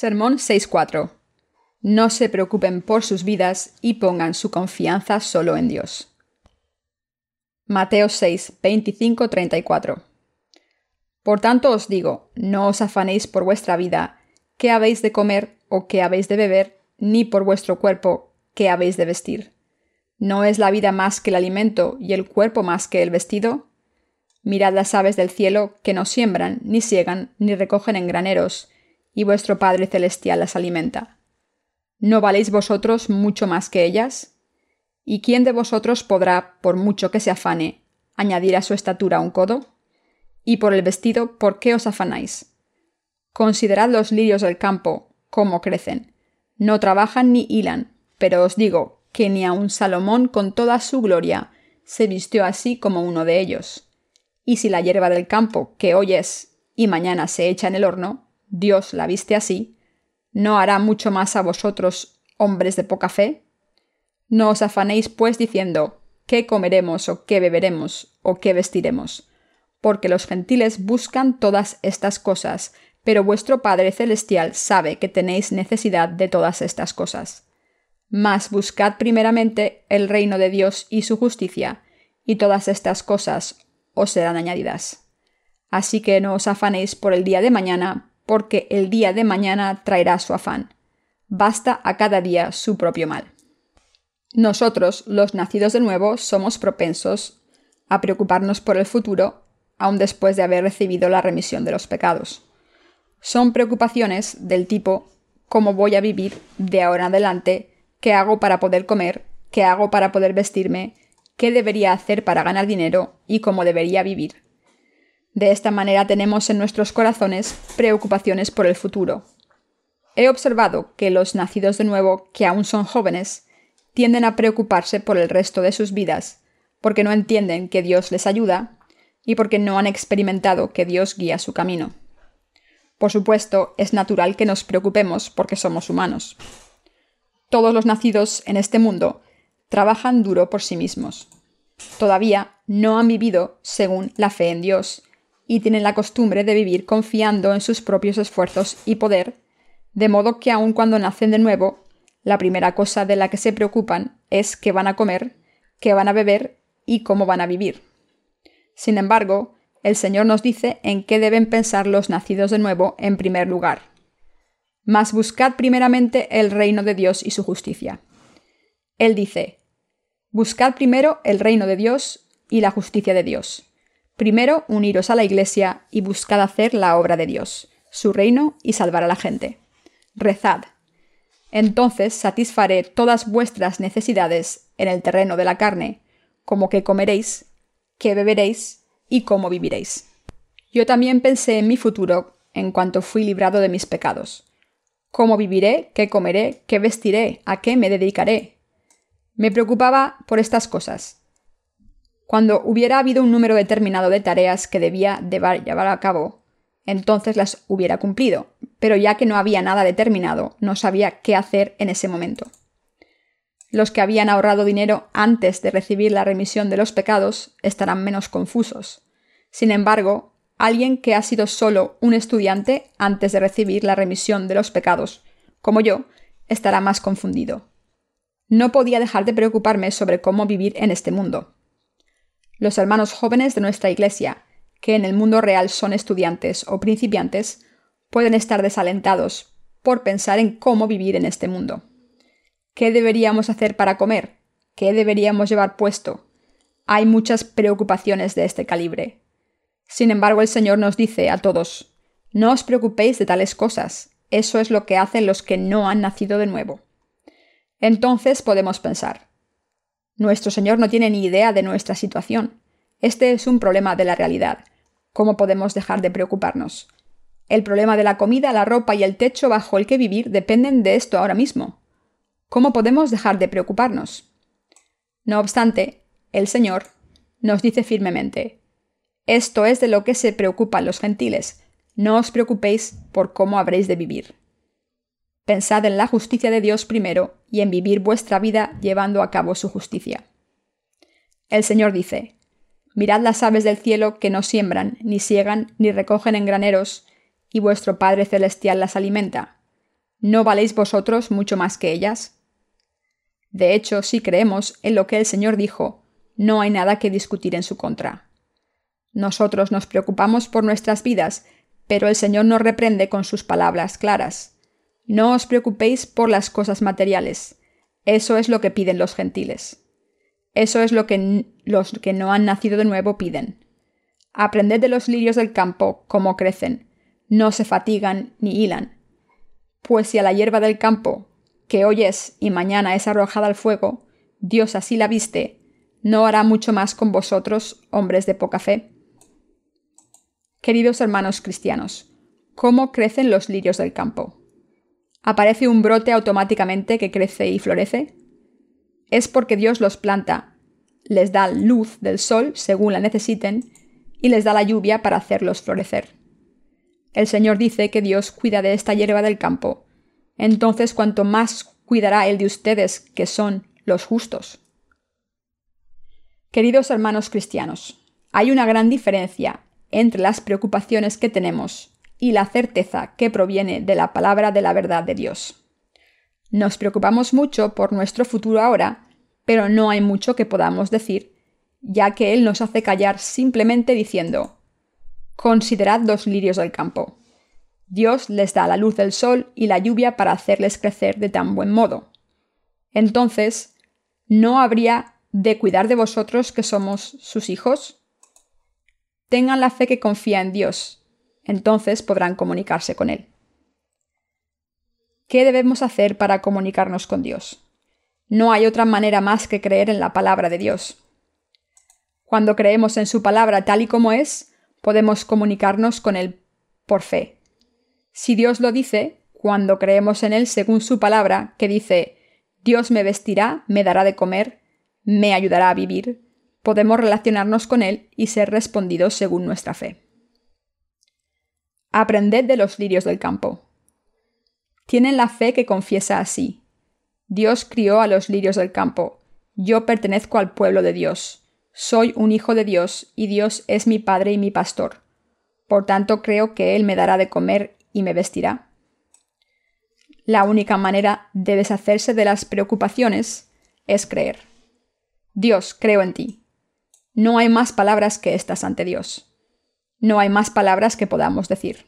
Sermón 6.4. No se preocupen por sus vidas y pongan su confianza solo en Dios. Mateo 6, 25, 34. Por tanto os digo, no os afanéis por vuestra vida, qué habéis de comer o qué habéis de beber, ni por vuestro cuerpo, qué habéis de vestir. ¿No es la vida más que el alimento y el cuerpo más que el vestido? Mirad las aves del cielo, que no siembran, ni siegan, ni recogen en graneros, y vuestro Padre Celestial las alimenta. ¿No valéis vosotros mucho más que ellas? ¿Y quién de vosotros podrá, por mucho que se afane, añadir a su estatura un codo? Y por el vestido, ¿por qué os afanáis? Considerad los lirios del campo, cómo crecen. No trabajan ni hilan, pero os digo que ni aun Salomón con toda su gloria se vistió así como uno de ellos. Y si la hierba del campo, que hoy es y mañana se echa en el horno, Dios la viste así, ¿no hará mucho más a vosotros, hombres de poca fe? No os afanéis, pues, diciendo, ¿qué comeremos o qué beberemos o qué vestiremos? Porque los gentiles buscan todas estas cosas, pero vuestro Padre Celestial sabe que tenéis necesidad de todas estas cosas. Mas buscad primeramente el reino de Dios y su justicia, y todas estas cosas os serán añadidas. Así que no os afanéis por el día de mañana, porque el día de mañana traerá su afán. Basta a cada día su propio mal. Nosotros, los nacidos de nuevo, somos propensos a preocuparnos por el futuro, aun después de haber recibido la remisión de los pecados. Son preocupaciones del tipo ¿cómo voy a vivir de ahora en adelante qué hago para poder comer, qué hago para poder vestirme, qué debería hacer para ganar dinero y cómo debería vivir. De esta manera tenemos en nuestros corazones preocupaciones por el futuro. He observado que los nacidos de nuevo, que aún son jóvenes, tienden a preocuparse por el resto de sus vidas, porque no entienden que Dios les ayuda y porque no han experimentado que Dios guía su camino. Por supuesto, es natural que nos preocupemos porque somos humanos. Todos los nacidos en este mundo trabajan duro por sí mismos. Todavía no han vivido según la fe en Dios y tienen la costumbre de vivir confiando en sus propios esfuerzos y poder, de modo que aun cuando nacen de nuevo, la primera cosa de la que se preocupan es qué van a comer, qué van a beber y cómo van a vivir. Sin embargo, el Señor nos dice en qué deben pensar los nacidos de nuevo en primer lugar mas buscad primeramente el reino de Dios y su justicia. Él dice, Buscad primero el reino de Dios y la justicia de Dios. Primero uniros a la Iglesia y buscad hacer la obra de Dios, su reino y salvar a la gente. Rezad. Entonces satisfaré todas vuestras necesidades en el terreno de la carne, como que comeréis, que beberéis y cómo viviréis. Yo también pensé en mi futuro en cuanto fui librado de mis pecados ¿Cómo viviré? ¿Qué comeré? ¿Qué vestiré? ¿A qué me dedicaré? Me preocupaba por estas cosas. Cuando hubiera habido un número determinado de tareas que debía llevar a cabo, entonces las hubiera cumplido, pero ya que no había nada determinado, no sabía qué hacer en ese momento. Los que habían ahorrado dinero antes de recibir la remisión de los pecados estarán menos confusos. Sin embargo, alguien que ha sido solo un estudiante antes de recibir la remisión de los pecados, como yo, estará más confundido. No podía dejar de preocuparme sobre cómo vivir en este mundo. Los hermanos jóvenes de nuestra Iglesia, que en el mundo real son estudiantes o principiantes, pueden estar desalentados por pensar en cómo vivir en este mundo. ¿Qué deberíamos hacer para comer? ¿Qué deberíamos llevar puesto? Hay muchas preocupaciones de este calibre. Sin embargo, el Señor nos dice a todos, no os preocupéis de tales cosas, eso es lo que hacen los que no han nacido de nuevo. Entonces podemos pensar, nuestro Señor no tiene ni idea de nuestra situación. Este es un problema de la realidad. ¿Cómo podemos dejar de preocuparnos? El problema de la comida, la ropa y el techo bajo el que vivir dependen de esto ahora mismo. ¿Cómo podemos dejar de preocuparnos? No obstante, el Señor nos dice firmemente, esto es de lo que se preocupan los gentiles. No os preocupéis por cómo habréis de vivir. Pensad en la justicia de Dios primero y en vivir vuestra vida llevando a cabo su justicia. El Señor dice, Mirad las aves del cielo que no siembran, ni siegan, ni recogen en graneros, y vuestro Padre Celestial las alimenta. ¿no valéis vosotros mucho más que ellas? De hecho, si creemos en lo que el Señor dijo, no hay nada que discutir en su contra. Nosotros nos preocupamos por nuestras vidas, pero el Señor nos reprende con sus palabras claras. No os preocupéis por las cosas materiales. Eso es lo que piden los gentiles. Eso es lo que los que no han nacido de nuevo piden. Aprended de los lirios del campo cómo crecen. No se fatigan ni hilan. Pues si a la hierba del campo, que hoy es y mañana es arrojada al fuego, Dios así la viste, ¿no hará mucho más con vosotros, hombres de poca fe? Queridos hermanos cristianos, ¿cómo crecen los lirios del campo? ¿Aparece un brote automáticamente que crece y florece? Es porque Dios los planta, les da luz del sol según la necesiten y les da la lluvia para hacerlos florecer. El Señor dice que Dios cuida de esta hierba del campo. Entonces, cuanto más cuidará Él de ustedes, que son los justos. Queridos hermanos cristianos, hay una gran diferencia entre las preocupaciones que tenemos y la certeza que proviene de la palabra de la verdad de Dios. Nos preocupamos mucho por nuestro futuro ahora, pero no hay mucho que podamos decir, ya que Él nos hace callar simplemente diciendo, Considerad los lirios del campo. Dios les da la luz del sol y la lluvia para hacerles crecer de tan buen modo. Entonces, ¿no habría de cuidar de vosotros que somos sus hijos? Tengan la fe que confía en Dios, entonces podrán comunicarse con Él. ¿Qué debemos hacer para comunicarnos con Dios? No hay otra manera más que creer en la palabra de Dios. Cuando creemos en su palabra tal y como es, podemos comunicarnos con Él por fe. Si Dios lo dice, cuando creemos en Él según su palabra, que dice, Dios me vestirá, me dará de comer, me ayudará a vivir, podemos relacionarnos con Él y ser respondidos según nuestra fe. Aprended de los lirios del campo. Tienen la fe que confiesa así. Dios crió a los lirios del campo. Yo pertenezco al pueblo de Dios. Soy un hijo de Dios, y Dios es mi Padre y mi pastor. Por tanto creo que Él me dará de comer y me vestirá. La única manera de deshacerse de las preocupaciones es creer. Dios, creo en ti. No hay más palabras que estas ante Dios. No hay más palabras que podamos decir.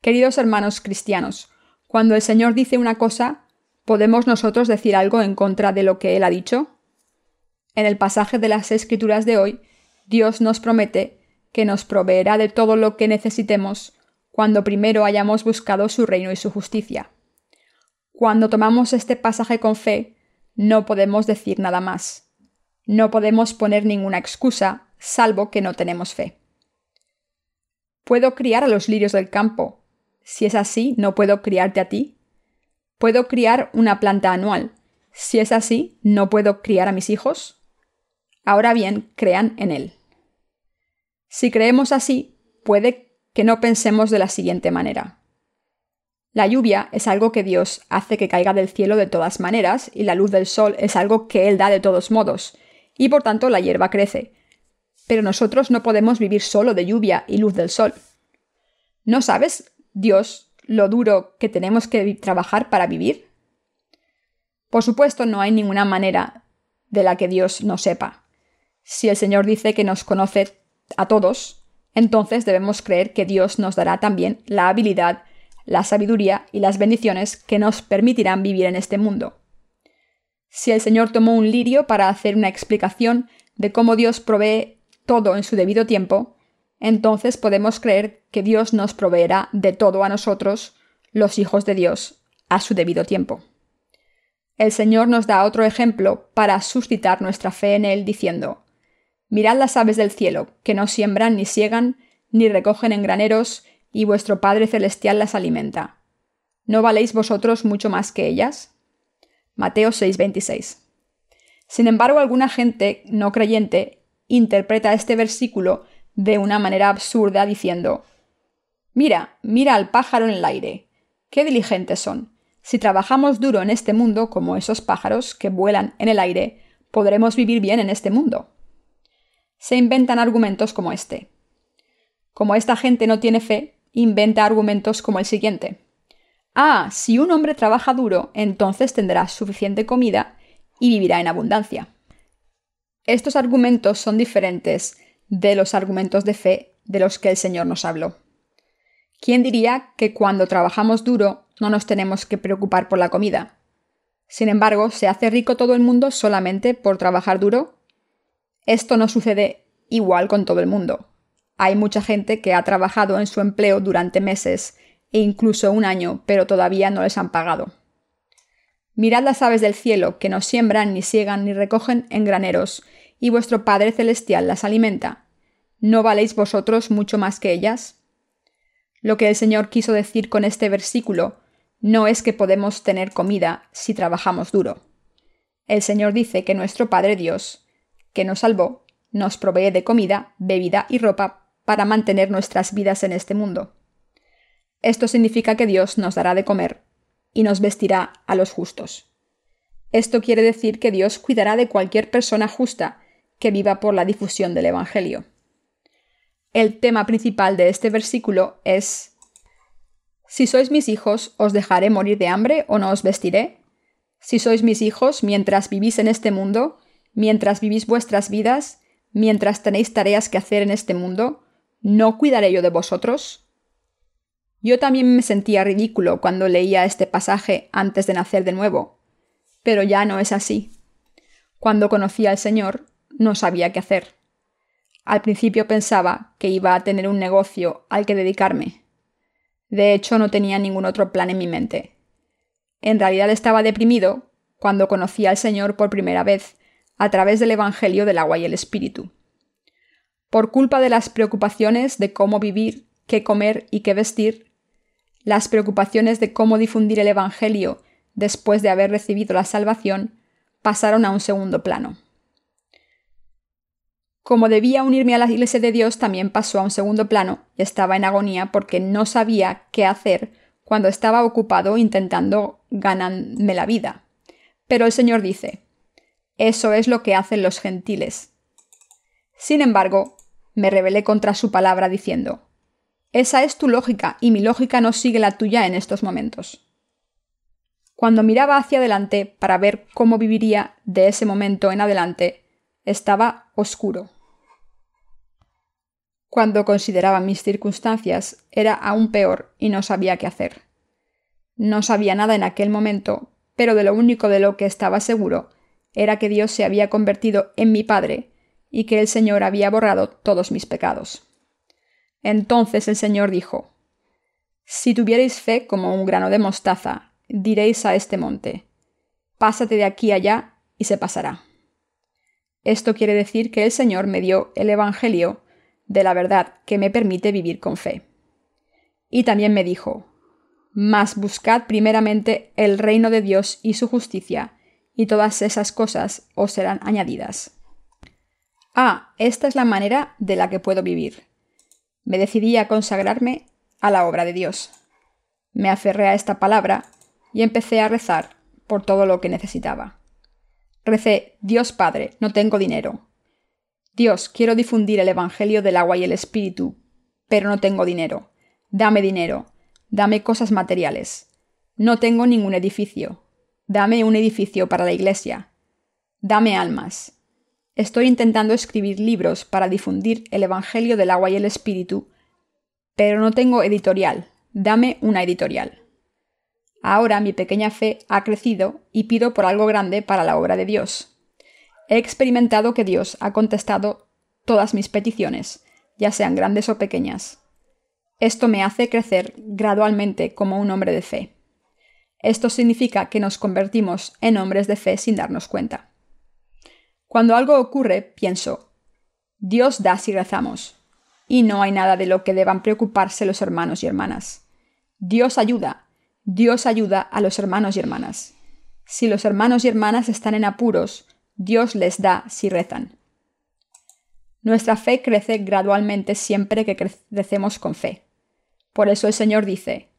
Queridos hermanos cristianos, cuando el Señor dice una cosa, ¿podemos nosotros decir algo en contra de lo que Él ha dicho? En el pasaje de las Escrituras de hoy, Dios nos promete que nos proveerá de todo lo que necesitemos cuando primero hayamos buscado su reino y su justicia. Cuando tomamos este pasaje con fe, no podemos decir nada más. No podemos poner ninguna excusa, salvo que no tenemos fe. ¿Puedo criar a los lirios del campo? Si es así, ¿no puedo criarte a ti? ¿Puedo criar una planta anual? Si es así, ¿no puedo criar a mis hijos? Ahora bien, crean en Él. Si creemos así, puede que no pensemos de la siguiente manera. La lluvia es algo que Dios hace que caiga del cielo de todas maneras y la luz del sol es algo que Él da de todos modos, y por tanto la hierba crece. Pero nosotros no podemos vivir solo de lluvia y luz del sol. ¿No sabes, Dios, lo duro que tenemos que trabajar para vivir? Por supuesto, no hay ninguna manera de la que Dios no sepa. Si el Señor dice que nos conoce a todos, entonces debemos creer que Dios nos dará también la habilidad, la sabiduría y las bendiciones que nos permitirán vivir en este mundo. Si el Señor tomó un lirio para hacer una explicación de cómo Dios provee todo en su debido tiempo, entonces podemos creer que Dios nos proveerá de todo a nosotros, los hijos de Dios, a su debido tiempo. El Señor nos da otro ejemplo para suscitar nuestra fe en Él diciendo, Mirad las aves del cielo, que no siembran ni siegan, ni recogen en graneros, y vuestro Padre Celestial las alimenta. ¿No valéis vosotros mucho más que ellas? Mateo 6:26. Sin embargo, alguna gente no creyente interpreta este versículo de una manera absurda diciendo, Mira, mira al pájaro en el aire. Qué diligentes son. Si trabajamos duro en este mundo como esos pájaros que vuelan en el aire, podremos vivir bien en este mundo se inventan argumentos como este. Como esta gente no tiene fe, inventa argumentos como el siguiente. Ah, si un hombre trabaja duro, entonces tendrá suficiente comida y vivirá en abundancia. Estos argumentos son diferentes de los argumentos de fe de los que el Señor nos habló. ¿Quién diría que cuando trabajamos duro no nos tenemos que preocupar por la comida? Sin embargo, ¿se hace rico todo el mundo solamente por trabajar duro? Esto no sucede igual con todo el mundo. Hay mucha gente que ha trabajado en su empleo durante meses e incluso un año, pero todavía no les han pagado. Mirad las aves del cielo, que no siembran, ni siegan, ni recogen en graneros, y vuestro Padre Celestial las alimenta. ¿No valéis vosotros mucho más que ellas? Lo que el Señor quiso decir con este versículo no es que podemos tener comida si trabajamos duro. El Señor dice que nuestro Padre Dios, que nos salvó, nos provee de comida, bebida y ropa para mantener nuestras vidas en este mundo. Esto significa que Dios nos dará de comer y nos vestirá a los justos. Esto quiere decir que Dios cuidará de cualquier persona justa que viva por la difusión del Evangelio. El tema principal de este versículo es Si sois mis hijos, ¿os dejaré morir de hambre o no os vestiré? Si sois mis hijos mientras vivís en este mundo, mientras vivís vuestras vidas, mientras tenéis tareas que hacer en este mundo, ¿no cuidaré yo de vosotros? Yo también me sentía ridículo cuando leía este pasaje antes de nacer de nuevo, pero ya no es así. Cuando conocí al Señor, no sabía qué hacer. Al principio pensaba que iba a tener un negocio al que dedicarme. De hecho, no tenía ningún otro plan en mi mente. En realidad estaba deprimido cuando conocí al Señor por primera vez a través del Evangelio del agua y el Espíritu. Por culpa de las preocupaciones de cómo vivir, qué comer y qué vestir, las preocupaciones de cómo difundir el Evangelio después de haber recibido la salvación pasaron a un segundo plano. Como debía unirme a la Iglesia de Dios, también pasó a un segundo plano y estaba en agonía porque no sabía qué hacer cuando estaba ocupado intentando ganarme la vida. Pero el Señor dice, eso es lo que hacen los gentiles. Sin embargo, me rebelé contra su palabra diciendo, esa es tu lógica y mi lógica no sigue la tuya en estos momentos. Cuando miraba hacia adelante para ver cómo viviría de ese momento en adelante, estaba oscuro. Cuando consideraba mis circunstancias, era aún peor y no sabía qué hacer. No sabía nada en aquel momento, pero de lo único de lo que estaba seguro era que Dios se había convertido en mi Padre y que el Señor había borrado todos mis pecados. Entonces el Señor dijo, Si tuvierais fe como un grano de mostaza, diréis a este monte, Pásate de aquí allá, y se pasará. Esto quiere decir que el Señor me dio el Evangelio de la verdad que me permite vivir con fe. Y también me dijo, Mas buscad primeramente el reino de Dios y su justicia, y todas esas cosas os serán añadidas. Ah, esta es la manera de la que puedo vivir. Me decidí a consagrarme a la obra de Dios. Me aferré a esta palabra y empecé a rezar por todo lo que necesitaba. Recé, Dios Padre, no tengo dinero. Dios, quiero difundir el Evangelio del agua y el Espíritu, pero no tengo dinero. Dame dinero. Dame cosas materiales. No tengo ningún edificio. Dame un edificio para la iglesia. Dame almas. Estoy intentando escribir libros para difundir el Evangelio del agua y el Espíritu, pero no tengo editorial. Dame una editorial. Ahora mi pequeña fe ha crecido y pido por algo grande para la obra de Dios. He experimentado que Dios ha contestado todas mis peticiones, ya sean grandes o pequeñas. Esto me hace crecer gradualmente como un hombre de fe. Esto significa que nos convertimos en hombres de fe sin darnos cuenta. Cuando algo ocurre, pienso, Dios da si rezamos, y no hay nada de lo que deban preocuparse los hermanos y hermanas. Dios ayuda, Dios ayuda a los hermanos y hermanas. Si los hermanos y hermanas están en apuros, Dios les da si rezan. Nuestra fe crece gradualmente siempre que crecemos con fe. Por eso el Señor dice,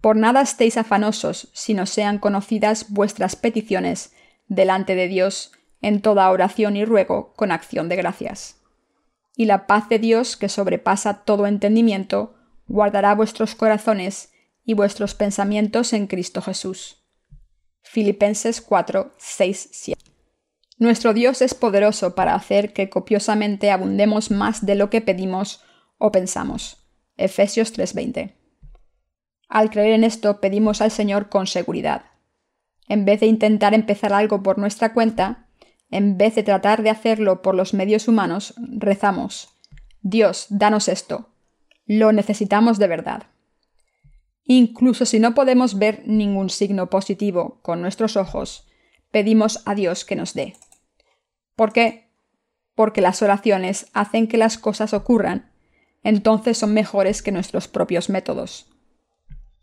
Por nada estéis afanosos, si no sean conocidas vuestras peticiones delante de Dios en toda oración y ruego con acción de gracias. Y la paz de Dios, que sobrepasa todo entendimiento, guardará vuestros corazones y vuestros pensamientos en Cristo Jesús. Filipenses 4, 6, 7. Nuestro Dios es poderoso para hacer que copiosamente abundemos más de lo que pedimos o pensamos. Efesios 3:20. Al creer en esto pedimos al Señor con seguridad. En vez de intentar empezar algo por nuestra cuenta, en vez de tratar de hacerlo por los medios humanos, rezamos, Dios, danos esto. Lo necesitamos de verdad. Incluso si no podemos ver ningún signo positivo con nuestros ojos, pedimos a Dios que nos dé. ¿Por qué? Porque las oraciones hacen que las cosas ocurran, entonces son mejores que nuestros propios métodos.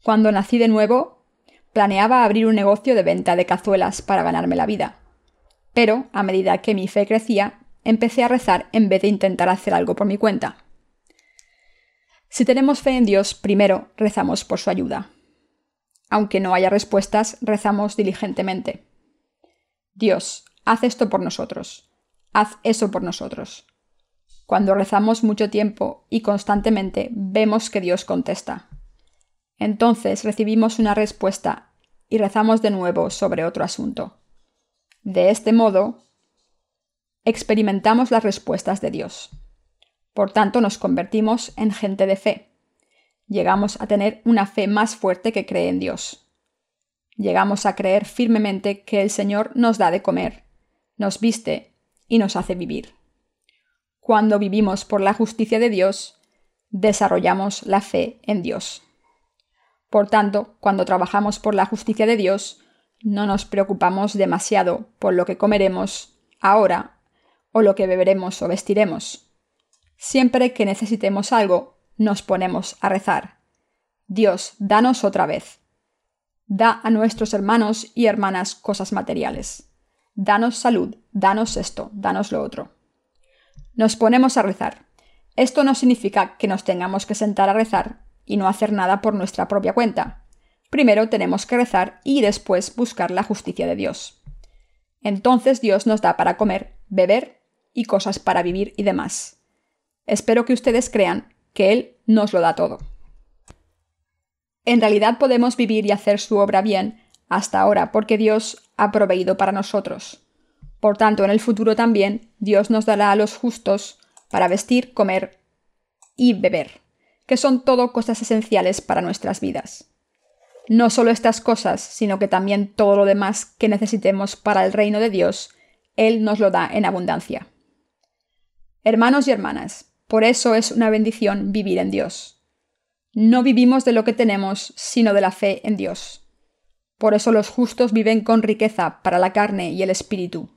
Cuando nací de nuevo, planeaba abrir un negocio de venta de cazuelas para ganarme la vida. Pero, a medida que mi fe crecía, empecé a rezar en vez de intentar hacer algo por mi cuenta. Si tenemos fe en Dios, primero rezamos por su ayuda. Aunque no haya respuestas, rezamos diligentemente. Dios, haz esto por nosotros. Haz eso por nosotros. Cuando rezamos mucho tiempo y constantemente, vemos que Dios contesta. Entonces recibimos una respuesta y rezamos de nuevo sobre otro asunto. De este modo, experimentamos las respuestas de Dios. Por tanto, nos convertimos en gente de fe. Llegamos a tener una fe más fuerte que cree en Dios. Llegamos a creer firmemente que el Señor nos da de comer, nos viste y nos hace vivir. Cuando vivimos por la justicia de Dios, desarrollamos la fe en Dios. Por tanto, cuando trabajamos por la justicia de Dios, no nos preocupamos demasiado por lo que comeremos ahora o lo que beberemos o vestiremos. Siempre que necesitemos algo, nos ponemos a rezar. Dios, danos otra vez. Da a nuestros hermanos y hermanas cosas materiales. Danos salud, danos esto, danos lo otro. Nos ponemos a rezar. Esto no significa que nos tengamos que sentar a rezar y no hacer nada por nuestra propia cuenta. Primero tenemos que rezar y después buscar la justicia de Dios. Entonces Dios nos da para comer, beber y cosas para vivir y demás. Espero que ustedes crean que Él nos lo da todo. En realidad podemos vivir y hacer su obra bien hasta ahora porque Dios ha proveído para nosotros. Por tanto, en el futuro también Dios nos dará a los justos para vestir, comer y beber, que son todo cosas esenciales para nuestras vidas. No solo estas cosas, sino que también todo lo demás que necesitemos para el reino de Dios, Él nos lo da en abundancia. Hermanos y hermanas, por eso es una bendición vivir en Dios. No vivimos de lo que tenemos, sino de la fe en Dios. Por eso los justos viven con riqueza para la carne y el espíritu.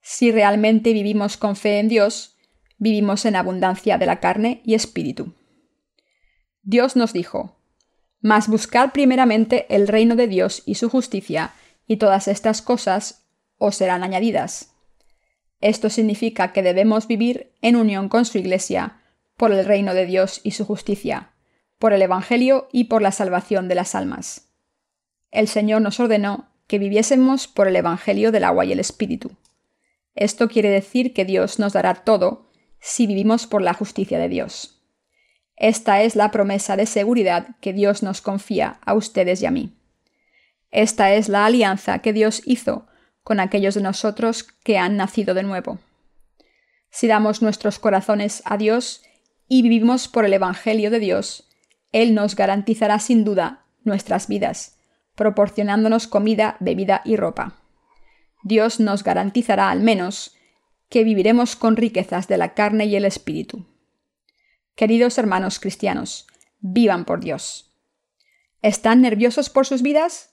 Si realmente vivimos con fe en Dios, vivimos en abundancia de la carne y espíritu. Dios nos dijo, Mas buscad primeramente el reino de Dios y su justicia, y todas estas cosas os serán añadidas. Esto significa que debemos vivir en unión con su Iglesia, por el reino de Dios y su justicia, por el Evangelio y por la salvación de las almas. El Señor nos ordenó que viviésemos por el Evangelio del agua y el Espíritu. Esto quiere decir que Dios nos dará todo si vivimos por la justicia de Dios. Esta es la promesa de seguridad que Dios nos confía a ustedes y a mí. Esta es la alianza que Dios hizo con aquellos de nosotros que han nacido de nuevo. Si damos nuestros corazones a Dios y vivimos por el Evangelio de Dios, Él nos garantizará sin duda nuestras vidas, proporcionándonos comida, bebida y ropa. Dios nos garantizará al menos que viviremos con riquezas de la carne y el espíritu. Queridos hermanos cristianos, vivan por Dios. ¿Están nerviosos por sus vidas?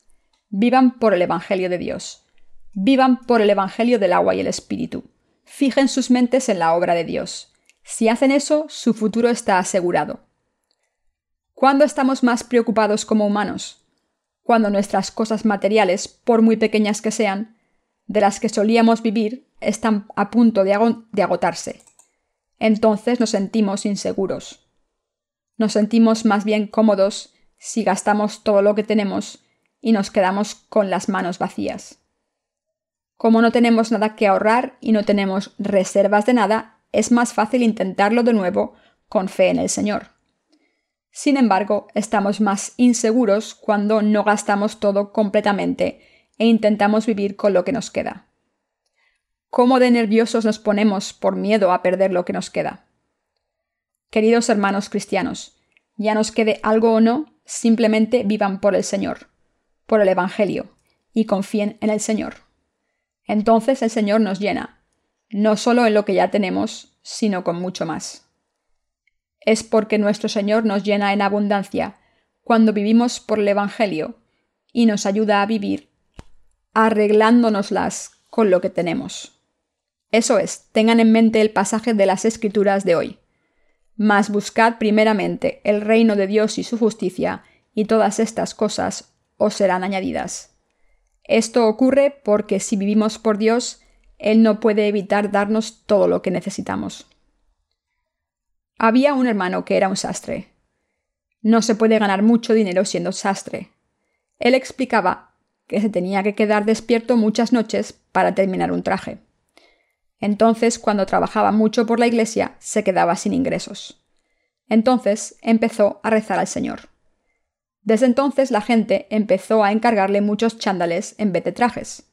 Vivan por el Evangelio de Dios. Vivan por el Evangelio del agua y el Espíritu. Fijen sus mentes en la obra de Dios. Si hacen eso, su futuro está asegurado. ¿Cuándo estamos más preocupados como humanos? Cuando nuestras cosas materiales, por muy pequeñas que sean, de las que solíamos vivir, están a punto de, agotarse. Entonces nos sentimos inseguros. Nos sentimos más bien cómodos si gastamos todo lo que tenemos y nos quedamos con las manos vacías. Como no tenemos nada que ahorrar y no tenemos reservas de nada, es más fácil intentarlo de nuevo con fe en el Señor. Sin embargo, estamos más inseguros cuando no gastamos todo completamente e intentamos vivir con lo que nos queda. ¿Cómo de nerviosos nos ponemos por miedo a perder lo que nos queda? Queridos hermanos cristianos, ya nos quede algo o no, simplemente vivan por el Señor, por el Evangelio, y confíen en el Señor. Entonces el Señor nos llena, no solo en lo que ya tenemos, sino con mucho más. Es porque nuestro Señor nos llena en abundancia cuando vivimos por el Evangelio y nos ayuda a vivir arreglándonoslas con lo que tenemos. Eso es, tengan en mente el pasaje de las Escrituras de hoy. Mas buscad primeramente el reino de Dios y su justicia, y todas estas cosas os serán añadidas. Esto ocurre porque si vivimos por Dios, Él no puede evitar darnos todo lo que necesitamos. Había un hermano que era un sastre. No se puede ganar mucho dinero siendo sastre. Él explicaba que se tenía que quedar despierto muchas noches para terminar un traje. Entonces, cuando trabajaba mucho por la iglesia, se quedaba sin ingresos. Entonces empezó a rezar al Señor. Desde entonces la gente empezó a encargarle muchos chándales en vez de trajes.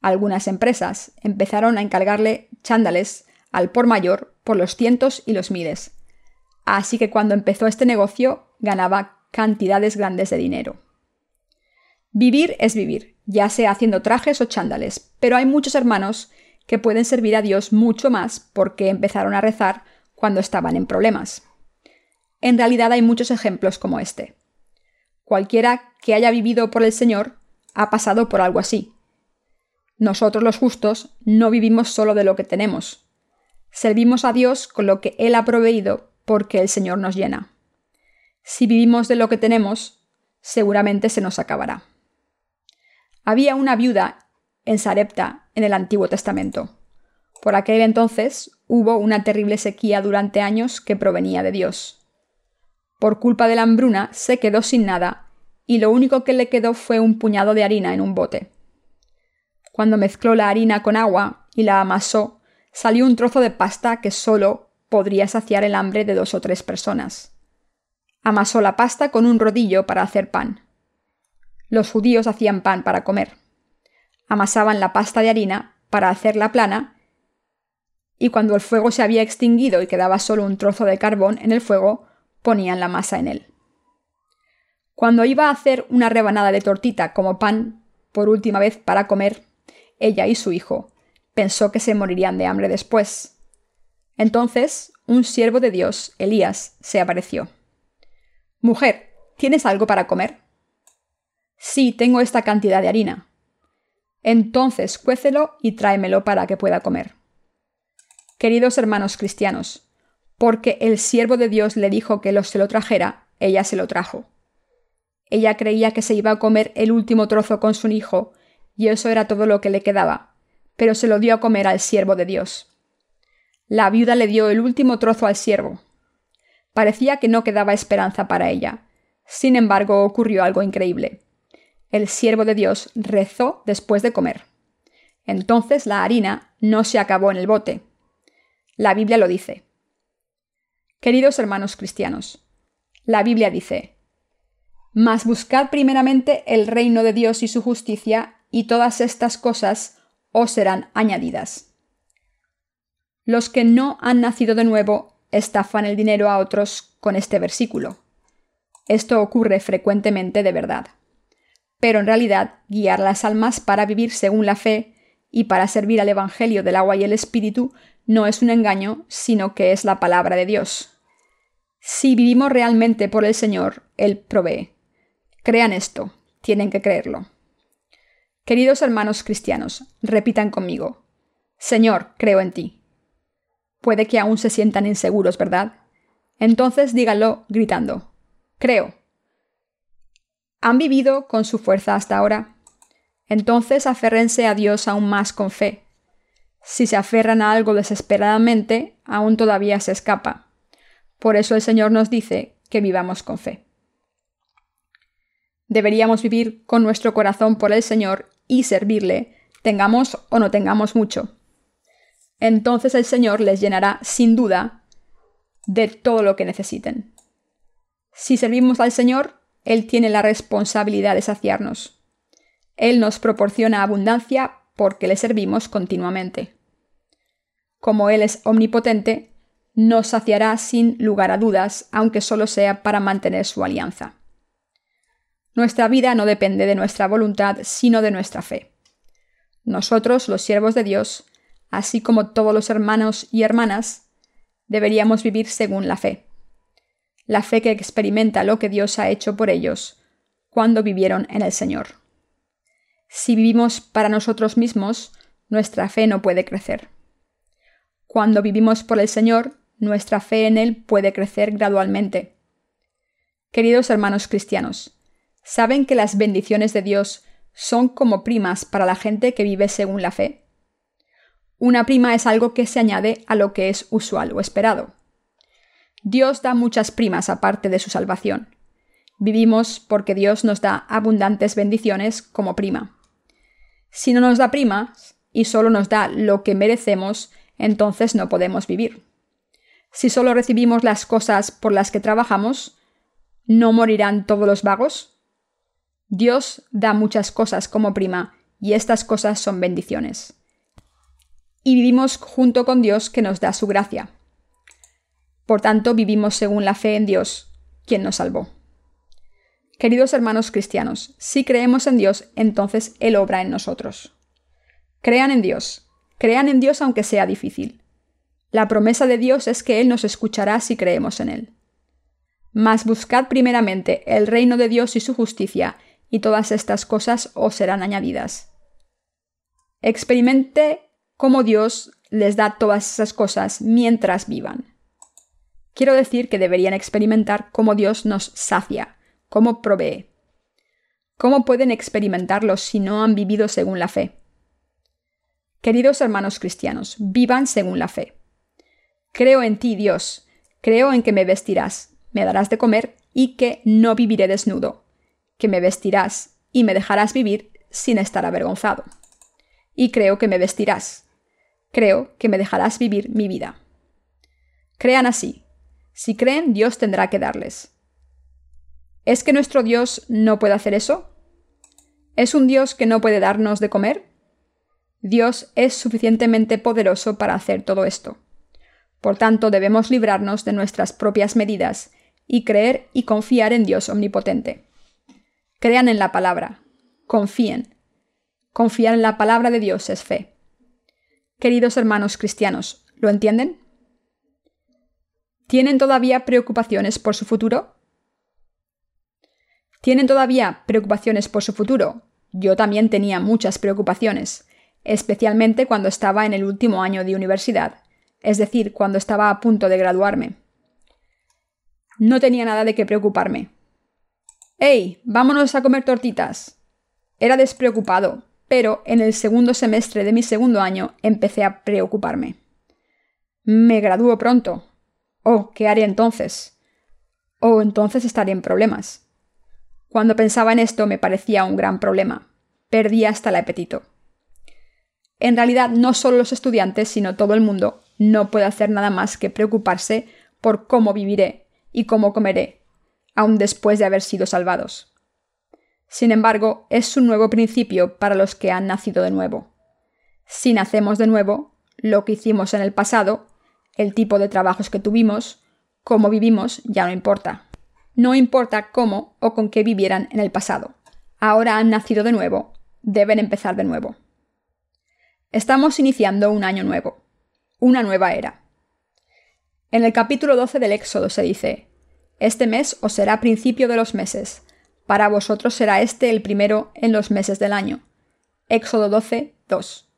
Algunas empresas empezaron a encargarle chándales al por mayor por los cientos y los miles. Así que cuando empezó este negocio ganaba cantidades grandes de dinero. Vivir es vivir, ya sea haciendo trajes o chándales, pero hay muchos hermanos que pueden servir a Dios mucho más porque empezaron a rezar cuando estaban en problemas. En realidad hay muchos ejemplos como este. Cualquiera que haya vivido por el Señor ha pasado por algo así. Nosotros los justos no vivimos solo de lo que tenemos. Servimos a Dios con lo que Él ha proveído porque el Señor nos llena. Si vivimos de lo que tenemos, seguramente se nos acabará. Había una viuda en Sarepta en el Antiguo Testamento. Por aquel entonces hubo una terrible sequía durante años que provenía de Dios. Por culpa de la hambruna se quedó sin nada y lo único que le quedó fue un puñado de harina en un bote. Cuando mezcló la harina con agua y la amasó, salió un trozo de pasta que solo podría saciar el hambre de dos o tres personas. Amasó la pasta con un rodillo para hacer pan. Los judíos hacían pan para comer. Amasaban la pasta de harina para hacerla plana y cuando el fuego se había extinguido y quedaba solo un trozo de carbón en el fuego, ponían la masa en él. Cuando iba a hacer una rebanada de tortita como pan por última vez para comer, ella y su hijo pensó que se morirían de hambre después. Entonces, un siervo de Dios, Elías, se apareció. Mujer, ¿tienes algo para comer? Sí, tengo esta cantidad de harina. Entonces cuécelo y tráemelo para que pueda comer. Queridos hermanos cristianos, porque el siervo de Dios le dijo que lo se lo trajera, ella se lo trajo. Ella creía que se iba a comer el último trozo con su hijo, y eso era todo lo que le quedaba, pero se lo dio a comer al siervo de Dios. La viuda le dio el último trozo al siervo. Parecía que no quedaba esperanza para ella. Sin embargo, ocurrió algo increíble. El siervo de Dios rezó después de comer. Entonces la harina no se acabó en el bote. La Biblia lo dice. Queridos hermanos cristianos, la Biblia dice, Mas buscad primeramente el reino de Dios y su justicia, y todas estas cosas os serán añadidas. Los que no han nacido de nuevo estafan el dinero a otros con este versículo. Esto ocurre frecuentemente de verdad. Pero en realidad, guiar las almas para vivir según la fe y para servir al Evangelio del agua y el Espíritu no es un engaño, sino que es la palabra de Dios. Si vivimos realmente por el Señor, Él provee. Crean esto, tienen que creerlo. Queridos hermanos cristianos, repitan conmigo. Señor, creo en ti. Puede que aún se sientan inseguros, ¿verdad? Entonces díganlo gritando. Creo. ¿Han vivido con su fuerza hasta ahora? Entonces aférrense a Dios aún más con fe. Si se aferran a algo desesperadamente, aún todavía se escapa. Por eso el Señor nos dice que vivamos con fe. Deberíamos vivir con nuestro corazón por el Señor y servirle, tengamos o no tengamos mucho. Entonces el Señor les llenará sin duda de todo lo que necesiten. Si servimos al Señor, Él tiene la responsabilidad de saciarnos. Él nos proporciona abundancia porque le servimos continuamente. Como Él es omnipotente, nos saciará sin lugar a dudas, aunque solo sea para mantener su alianza. Nuestra vida no depende de nuestra voluntad, sino de nuestra fe. Nosotros, los siervos de Dios, así como todos los hermanos y hermanas, deberíamos vivir según la fe. La fe que experimenta lo que Dios ha hecho por ellos cuando vivieron en el Señor. Si vivimos para nosotros mismos, nuestra fe no puede crecer. Cuando vivimos por el Señor, nuestra fe en Él puede crecer gradualmente. Queridos hermanos cristianos, ¿saben que las bendiciones de Dios son como primas para la gente que vive según la fe? Una prima es algo que se añade a lo que es usual o esperado. Dios da muchas primas aparte de su salvación. Vivimos porque Dios nos da abundantes bendiciones como prima. Si no nos da primas y solo nos da lo que merecemos, entonces no podemos vivir. Si solo recibimos las cosas por las que trabajamos, ¿no morirán todos los vagos? Dios da muchas cosas como prima y estas cosas son bendiciones. Y vivimos junto con Dios que nos da su gracia. Por tanto, vivimos según la fe en Dios, quien nos salvó. Queridos hermanos cristianos, si creemos en Dios, entonces Él obra en nosotros. Crean en Dios, crean en Dios aunque sea difícil. La promesa de Dios es que Él nos escuchará si creemos en Él. Mas buscad primeramente el reino de Dios y su justicia, y todas estas cosas os serán añadidas. Experimente cómo Dios les da todas esas cosas mientras vivan. Quiero decir que deberían experimentar cómo Dios nos sacia, cómo provee. ¿Cómo pueden experimentarlo si no han vivido según la fe? Queridos hermanos cristianos, vivan según la fe. Creo en ti, Dios, creo en que me vestirás, me darás de comer y que no viviré desnudo, que me vestirás y me dejarás vivir sin estar avergonzado. Y creo que me vestirás, creo que me dejarás vivir mi vida. Crean así, si creen, Dios tendrá que darles. ¿Es que nuestro Dios no puede hacer eso? ¿Es un Dios que no puede darnos de comer? Dios es suficientemente poderoso para hacer todo esto. Por tanto, debemos librarnos de nuestras propias medidas y creer y confiar en Dios omnipotente. Crean en la palabra, confíen. Confiar en la palabra de Dios es fe. Queridos hermanos cristianos, ¿lo entienden? ¿Tienen todavía preocupaciones por su futuro? ¿Tienen todavía preocupaciones por su futuro? Yo también tenía muchas preocupaciones, especialmente cuando estaba en el último año de universidad, es decir, cuando estaba a punto de graduarme. No tenía nada de qué preocuparme. ¡Hey! Vámonos a comer tortitas. Era despreocupado, pero en el segundo semestre de mi segundo año empecé a preocuparme. Me graduó pronto, Oh, ¿qué haré entonces? Oh, entonces estaré en problemas. Cuando pensaba en esto me parecía un gran problema. Perdí hasta el apetito. En realidad, no solo los estudiantes, sino todo el mundo no puede hacer nada más que preocuparse por cómo viviré y cómo comeré, aun después de haber sido salvados. Sin embargo, es un nuevo principio para los que han nacido de nuevo. Si nacemos de nuevo, lo que hicimos en el pasado el tipo de trabajos que tuvimos, cómo vivimos, ya no importa. No importa cómo o con qué vivieran en el pasado. Ahora han nacido de nuevo, deben empezar de nuevo. Estamos iniciando un año nuevo, una nueva era. En el capítulo 12 del Éxodo se dice, Este mes os será principio de los meses, para vosotros será este el primero en los meses del año. Éxodo 12, 2.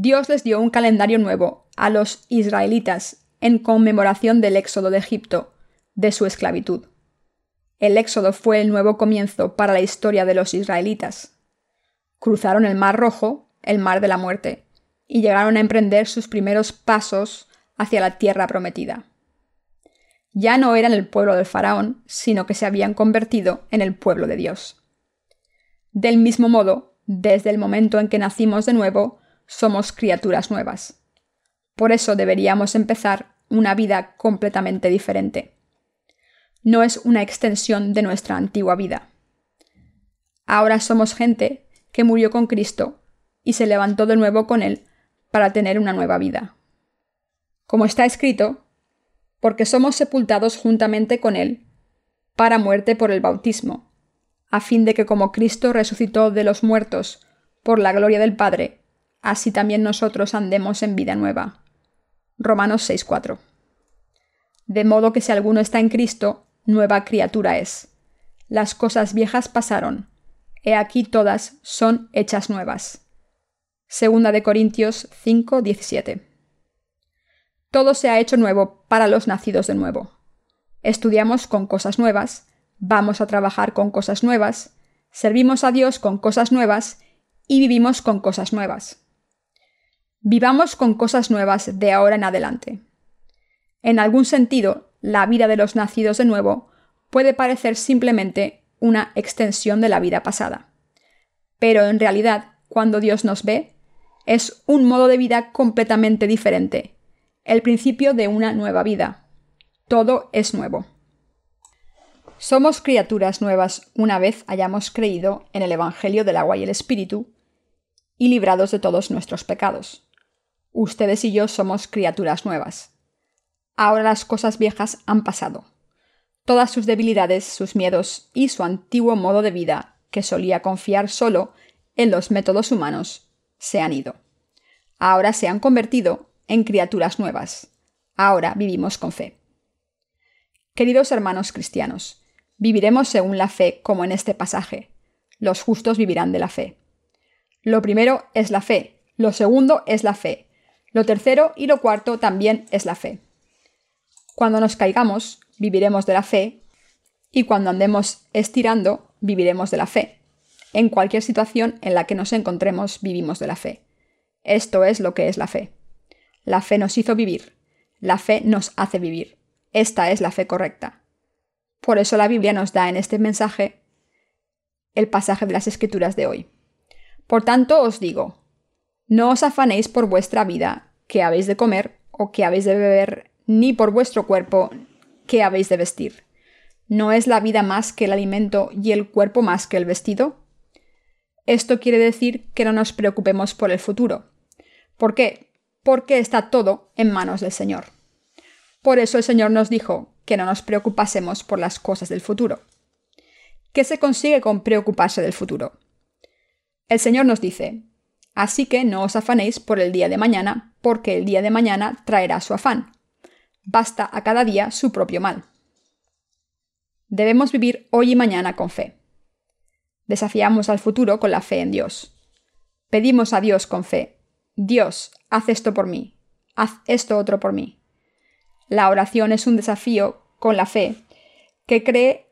Dios les dio un calendario nuevo a los israelitas en conmemoración del éxodo de Egipto, de su esclavitud. El éxodo fue el nuevo comienzo para la historia de los israelitas. Cruzaron el Mar Rojo, el Mar de la Muerte, y llegaron a emprender sus primeros pasos hacia la tierra prometida. Ya no eran el pueblo del faraón, sino que se habían convertido en el pueblo de Dios. Del mismo modo, desde el momento en que nacimos de nuevo, somos criaturas nuevas. Por eso deberíamos empezar una vida completamente diferente. no es una extensión de nuestra antigua vida. Ahora somos gente que murió con Cristo y se levantó de nuevo con Él para tener una nueva vida. Como está escrito, porque somos sepultados juntamente con Él para muerte por el bautismo, a fin de que como Cristo resucitó de los muertos por la gloria del Padre, así también nosotros andemos en vida nueva. Romanos 6:4. De modo que si alguno está en Cristo, nueva criatura es. Las cosas viejas pasaron, he aquí todas son hechas nuevas. Segunda de Corintios 5:17. Todo se ha hecho nuevo para los nacidos de nuevo. Estudiamos con cosas nuevas, vamos a trabajar con cosas nuevas, servimos a Dios con cosas nuevas y vivimos con cosas nuevas. Vivamos con cosas nuevas de ahora en adelante. En algún sentido, la vida de los nacidos de nuevo puede parecer simplemente una extensión de la vida pasada. Pero en realidad, cuando Dios nos ve, es un modo de vida completamente diferente, el principio de una nueva vida. Todo es nuevo. Somos criaturas nuevas una vez hayamos creído en el Evangelio del agua y el Espíritu y librados de todos nuestros pecados. Ustedes y yo somos criaturas nuevas. Ahora las cosas viejas han pasado. Todas sus debilidades, sus miedos y su antiguo modo de vida, que solía confiar solo en los métodos humanos, se han ido. Ahora se han convertido en criaturas nuevas. Ahora vivimos con fe. Queridos hermanos cristianos, viviremos según la fe como en este pasaje. Los justos vivirán de la fe. Lo primero es la fe, lo segundo es la fe, lo tercero y lo cuarto también es la fe. Cuando nos caigamos, viviremos de la fe, y cuando andemos estirando, viviremos de la fe. En cualquier situación en la que nos encontremos, vivimos de la fe. Esto es lo que es la fe. La fe nos hizo vivir. La fe nos hace vivir. Esta es la fe correcta. Por eso la Biblia nos da en este mensaje el pasaje de las Escrituras de hoy. Por tanto os digo, no os afanéis por vuestra vida, qué habéis de comer o qué habéis de beber, ni por vuestro cuerpo, qué habéis de vestir. ¿No es la vida más que el alimento y el cuerpo más que el vestido? Esto quiere decir que no nos preocupemos por el futuro. ¿Por qué? Porque está todo en manos del Señor. Por eso el Señor nos dijo que no nos preocupásemos por las cosas del futuro. ¿Qué se consigue con preocuparse del futuro? El Señor nos dice, Así que no os afanéis por el día de mañana, porque el día de mañana traerá su afán. Basta a cada día su propio mal. Debemos vivir hoy y mañana con fe. Desafiamos al futuro con la fe en Dios. Pedimos a Dios con fe. Dios, haz esto por mí. Haz esto otro por mí. La oración es un desafío con la fe que cree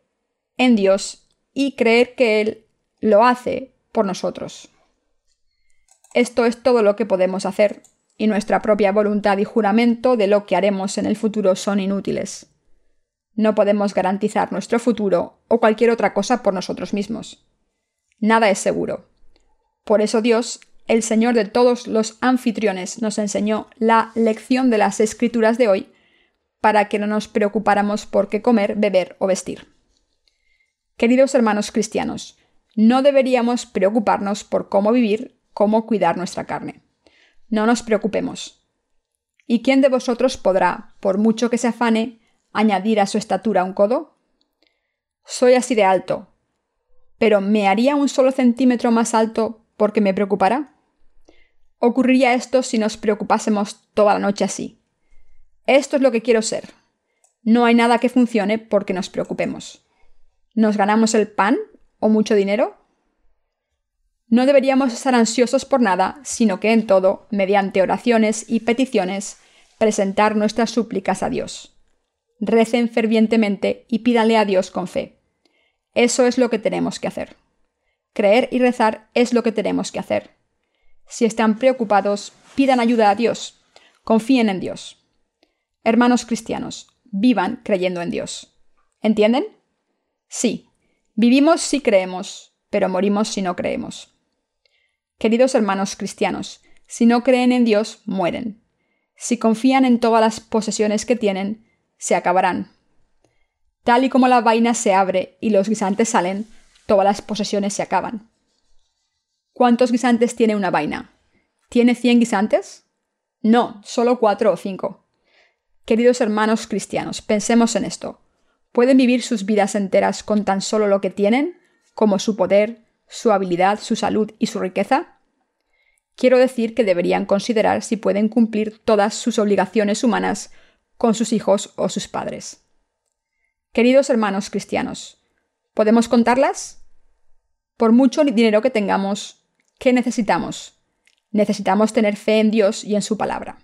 en Dios y creer que Él lo hace por nosotros. Esto es todo lo que podemos hacer, y nuestra propia voluntad y juramento de lo que haremos en el futuro son inútiles. No podemos garantizar nuestro futuro o cualquier otra cosa por nosotros mismos. Nada es seguro. Por eso Dios, el Señor de todos los anfitriones, nos enseñó la lección de las escrituras de hoy para que no nos preocupáramos por qué comer, beber o vestir. Queridos hermanos cristianos, no deberíamos preocuparnos por cómo vivir cómo cuidar nuestra carne. No nos preocupemos. ¿Y quién de vosotros podrá, por mucho que se afane, añadir a su estatura un codo? Soy así de alto, pero ¿me haría un solo centímetro más alto porque me preocupara? Ocurriría esto si nos preocupásemos toda la noche así. Esto es lo que quiero ser. No hay nada que funcione porque nos preocupemos. ¿Nos ganamos el pan o mucho dinero? No deberíamos estar ansiosos por nada, sino que en todo, mediante oraciones y peticiones, presentar nuestras súplicas a Dios. Recen fervientemente y pídanle a Dios con fe. Eso es lo que tenemos que hacer. Creer y rezar es lo que tenemos que hacer. Si están preocupados, pidan ayuda a Dios. Confíen en Dios. Hermanos cristianos, vivan creyendo en Dios. ¿Entienden? Sí, vivimos si creemos, pero morimos si no creemos. Queridos hermanos cristianos, si no creen en Dios, mueren. Si confían en todas las posesiones que tienen, se acabarán. Tal y como la vaina se abre y los guisantes salen, todas las posesiones se acaban. ¿Cuántos guisantes tiene una vaina? ¿Tiene cien guisantes? No, solo cuatro o cinco. Queridos hermanos cristianos, pensemos en esto. ¿Pueden vivir sus vidas enteras con tan solo lo que tienen, como su poder, su habilidad, su salud y su riqueza? Quiero decir que deberían considerar si pueden cumplir todas sus obligaciones humanas con sus hijos o sus padres. Queridos hermanos cristianos, ¿podemos contarlas? Por mucho dinero que tengamos, ¿qué necesitamos? Necesitamos tener fe en Dios y en su palabra.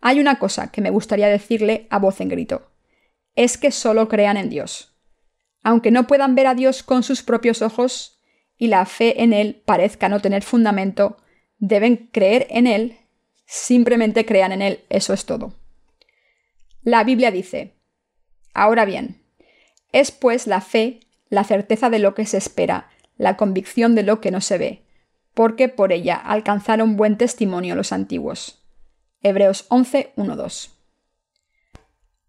Hay una cosa que me gustaría decirle a voz en grito. Es que solo crean en Dios. Aunque no puedan ver a Dios con sus propios ojos y la fe en Él parezca no tener fundamento, deben creer en Él. Simplemente crean en Él, eso es todo. La Biblia dice, Ahora bien, es pues la fe la certeza de lo que se espera, la convicción de lo que no se ve, porque por ella alcanzaron buen testimonio los antiguos. Hebreos 11, 2.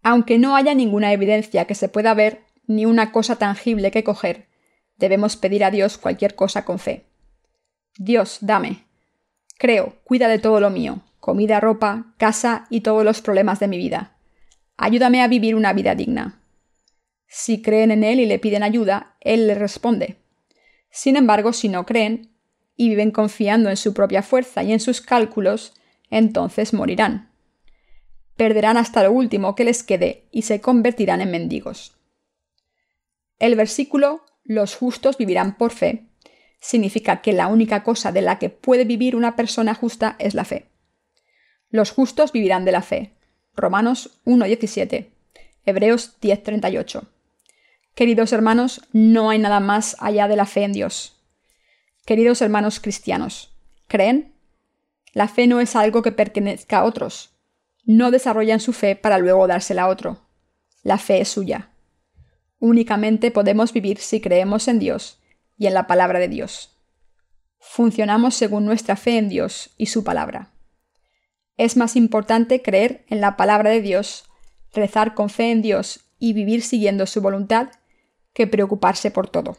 Aunque no haya ninguna evidencia que se pueda ver, ni una cosa tangible que coger, debemos pedir a Dios cualquier cosa con fe. Dios, dame. Creo, cuida de todo lo mío, comida, ropa, casa y todos los problemas de mi vida. Ayúdame a vivir una vida digna. Si creen en Él y le piden ayuda, Él les responde. Sin embargo, si no creen y viven confiando en su propia fuerza y en sus cálculos, entonces morirán. Perderán hasta lo último que les quede y se convertirán en mendigos. El versículo los justos vivirán por fe significa que la única cosa de la que puede vivir una persona justa es la fe. Los justos vivirán de la fe, Romanos 1.17, Hebreos 10.38. Queridos hermanos, no hay nada más allá de la fe en Dios. Queridos hermanos cristianos, ¿creen? La fe no es algo que pertenezca a otros. No desarrollan su fe para luego dársela a otro. La fe es suya. Únicamente podemos vivir si creemos en Dios y en la palabra de Dios. Funcionamos según nuestra fe en Dios y su palabra. Es más importante creer en la palabra de Dios, rezar con fe en Dios y vivir siguiendo su voluntad que preocuparse por todo.